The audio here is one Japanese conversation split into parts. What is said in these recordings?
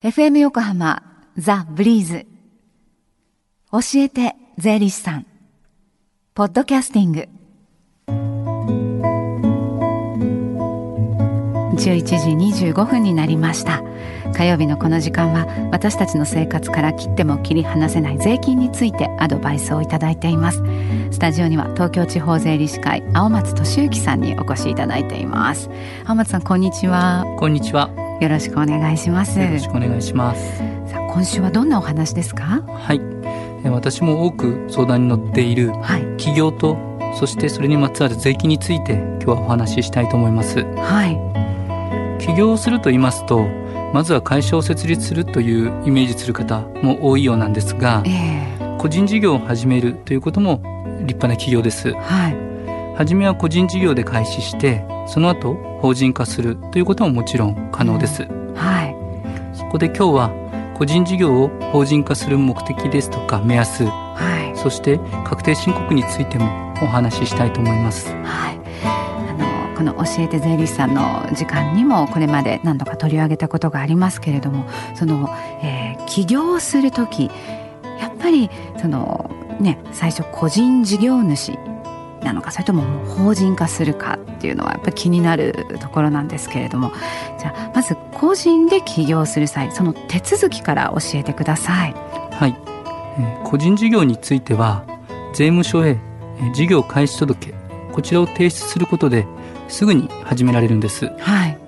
FM 横浜ザ・ブリーズ。教えて税理士さん。ポッドキャスティング。11時25分になりました。火曜日のこの時間は私たちの生活から切っても切り離せない税金についてアドバイスをいただいています。スタジオには東京地方税理士会青松俊之さんにお越しいただいています。青松さんこんにちは。こんにちは。よろしくお願いします。よろしくお願いします。さあ今週はどんなお話ですか？はい。私も多く相談に乗っている企業と、はい、そしてそれにまつわる税金について今日はお話ししたいと思います。はい。起業をすると言いますとまずは会社を設立するというイメージする方も多いようなんですが、えー、個人事業を始めるということも立派な企業です、はい、初めは個人事業で開始してその後法人化するということももちろん可能です、うん、はい。そこで今日は個人事業を法人化する目的ですとか目安、はい、そして確定申告についてもお話ししたいと思います。はい。この教えて税理士さんの時間にもこれまで何度か取り上げたことがありますけれどもその、えー、起業する時やっぱりそのね最初個人事業主なのかそれとも法人化するかっていうのはやっぱり気になるところなんですけれども。じゃあまず個人で起業する際その手続きから教えてください。はい、えー、個人事業については税務署へ事業開始届こちらを提出することですぐに始められるんです、はい、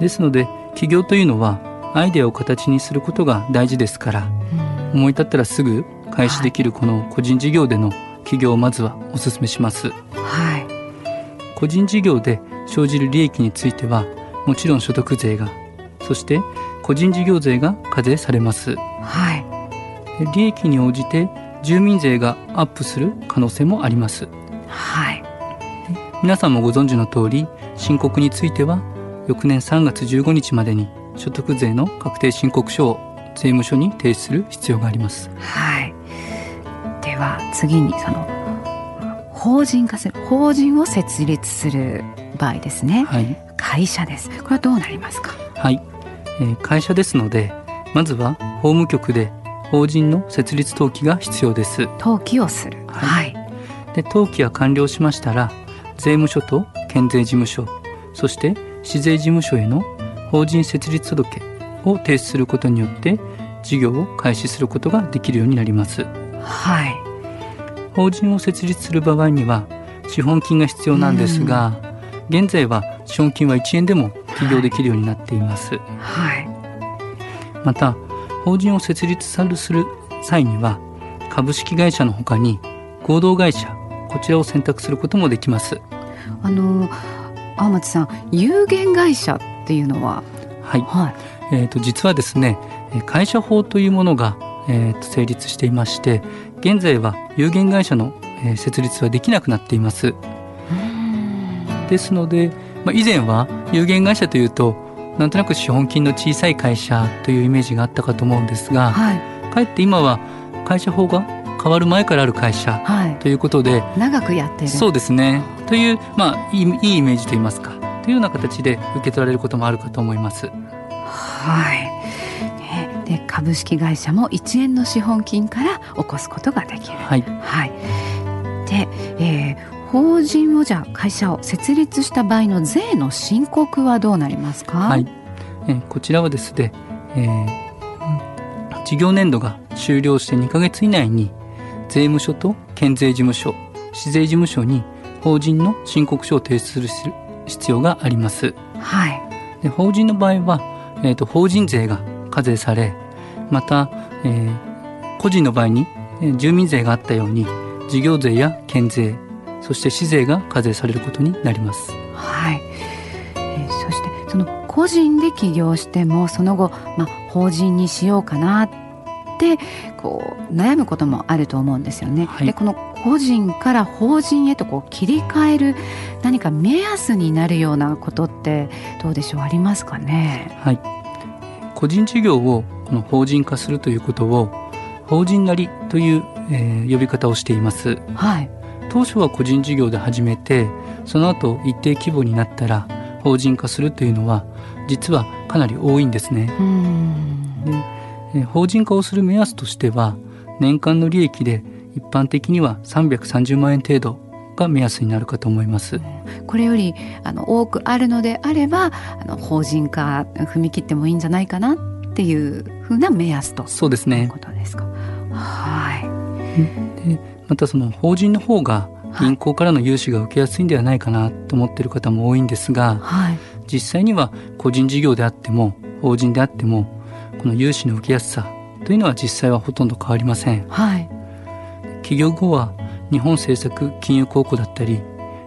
ですので起業というのはアイデアを形にすることが大事ですから、うん、思い立ったらすぐ開始できるこの個人事業での起業をまずはお勧めします、はい、個人事業で生じる利益についてはもちろん所得税がそして個人事業税が課税されます、はい、利益に応じて住民税がアップする可能性もあります、はい、皆さんもご存知の通り申告については翌年3月15日までに所得税の確定申告書を税務署に提出する必要があります。はい。では次にその法人化する法人を設立する場合ですね。はい。会社です。これはどうなりますか？はい。えー、会社ですのでまずは法務局で法人の設立登記が必要です。登記をする。はい。で登記が完了しましたら税務署と県税事務所そして市税事務所への法人設立届を提出することによって事業を開始することができるようになります。はい。法人を設立する場合には資本金が必要なんですが、現在は資本金は1円でも起業できるようになっています。はい。また法人を設立する際には株式会社のほかに合同会社こちらを選択することもできます。あの青松さん有限会社っていうのは？はい、はい、えーと、実はですね会社法というものが、えーと、成立していまして現在は有限会社の、えー、設立はできなくなっています。ですので、まあ、以前は有限会社というとなんとなく資本金の小さい会社というイメージがあったかと思うんですが、はい、かえって今は会社法が変わる前からある会社ということで、はい、長くやってる。そうですね。という、まあ、いいいいイメージといいますかというような形で受け取られることもあるかと思います。はい、で株式会社も1円の資本金から起こすことができる。はい、はい、で、えー、法人をじゃあ会社を設立した場合の税の申告はどうなりますか、はい。えー、こちらはですね、えー、事業年度が終了して2か月以内に税務署と県税事務所市税事務所に法人の申告書を提出する必要があります。はい、で法人の場合は、えーと、法人税が課税されまた、えー、個人の場合に、えー、住民税があったように事業税や県税そして市税が課税されることになります。はい、えー、そしてその個人で起業してもその後、まあ、法人にしようかなってこう悩むこともあると思うんですよね。はい、でこの個人から法人へとこう切り替える何か目安になるようなことってどうでしょう？ありますかね？はい、個人事業をこの法人化するということを法人なりという、えー、呼び方をしています。はい。当初は個人事業で始めてその後一定規模になったら法人化するというのは実はかなり多いんですね。で法人化をする目安としては年間の利益で一般的には330万円程度が目安になるかと思います。これよりあの多くあるのであればあの法人化踏み切ってもいいんじゃないかなっていうふうな目安とそうですね。ことですか。はい。でまたその法人の方が銀行からの融資が受けやすいんではないかなと思っている方も多いんですが、はい、実際には個人事業であっても法人であってもこの融資の受けやすさというのは実際はほとんど変わりません。はい、起業後は日本政策金融公庫だったり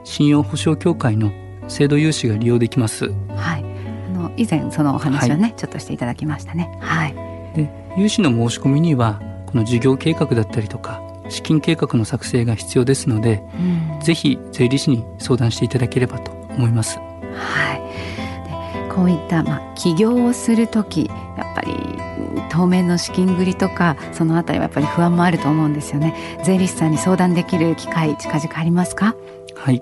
信用保証協会の制度融資が利用できます。はい。あの以前そのお話をね、はい、ちょっとしていただきましたね。はい。で融資の申し込みにはこの事業計画だったりとか資金計画の作成が必要ですので、うん、ぜひ税理士に相談していただければと思います。はい。でこういったまあ起業をする時やっぱり当面の資金繰りとかそのあたりはやっぱり不安もあると思うんですよね。税理士さんに相談できる機会近々ありますか？はい。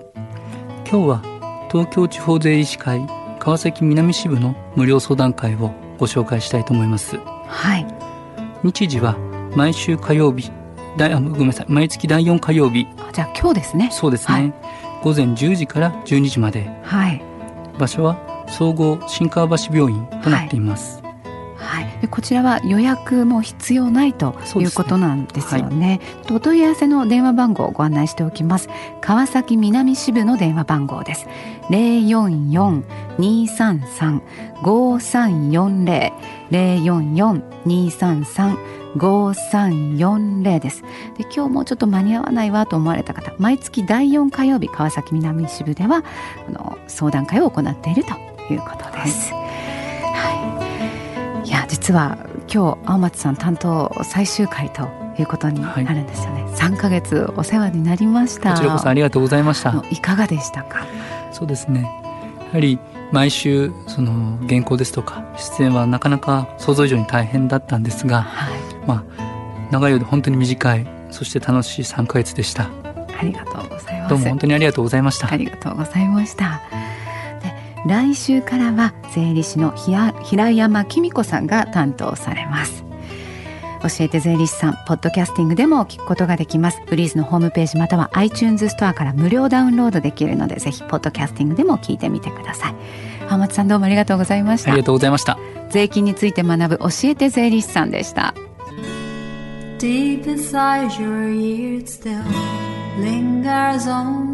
今日は東京地方税理士会川崎南支部の無料相談会をご紹介したいと思います。はい。日時は毎週火曜日だあごめんなさい毎月第4火曜日じゃあ今日ですねそうですね、はい、午前10時から12時まで、はい、場所は総合新川橋病院となっています、はい、でこちらは予約も必要ないということなんですよね。ねはい、お問い合わせの電話番号をご案内しておきます。川崎南支部の電話番号です。零四四二三三五三四零零四四二三三5340ですで今日もちょっと間に合わないわと思われた方毎月第4火曜日川崎南支部ではあの相談会を行っているということです、はい、実は今日青松さん担当最終回ということになるんですよね、はい、3ヶ月お世話になりました。こちらこそありがとうございました。いかがでしたか？そうですね。やはり毎週その原稿ですとか出演はなかなか想像以上に大変だったんですが、はい、まあ長いようで本当に短いそして楽しい3ヶ月でした。ありがとうございます。どうも本当にありがとうございました。ありがとうございました。で来週からは税理士の平山紀美子さんが担当されます。教えて税理士さんポッドキャスティングでも聞くことができます。ブリーズのホームページまたは iTunes ストアから無料ダウンロードできるのでぜひポッドキャスティングでも聞いてみてください。浜松さんどうもありがとうございました。ありがとうございました。税金について学ぶ教えて税理士さんでした。Deep inside your ears still lingers on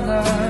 Together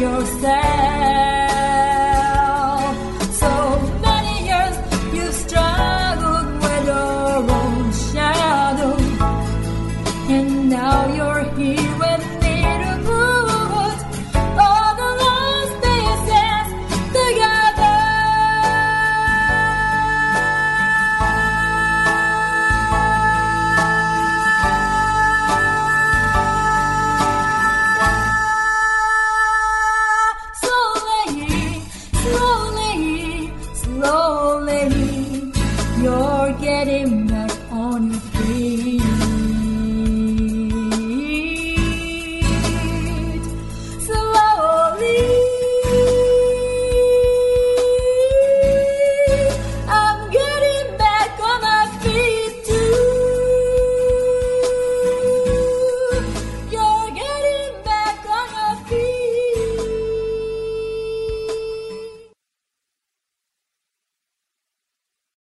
yourself.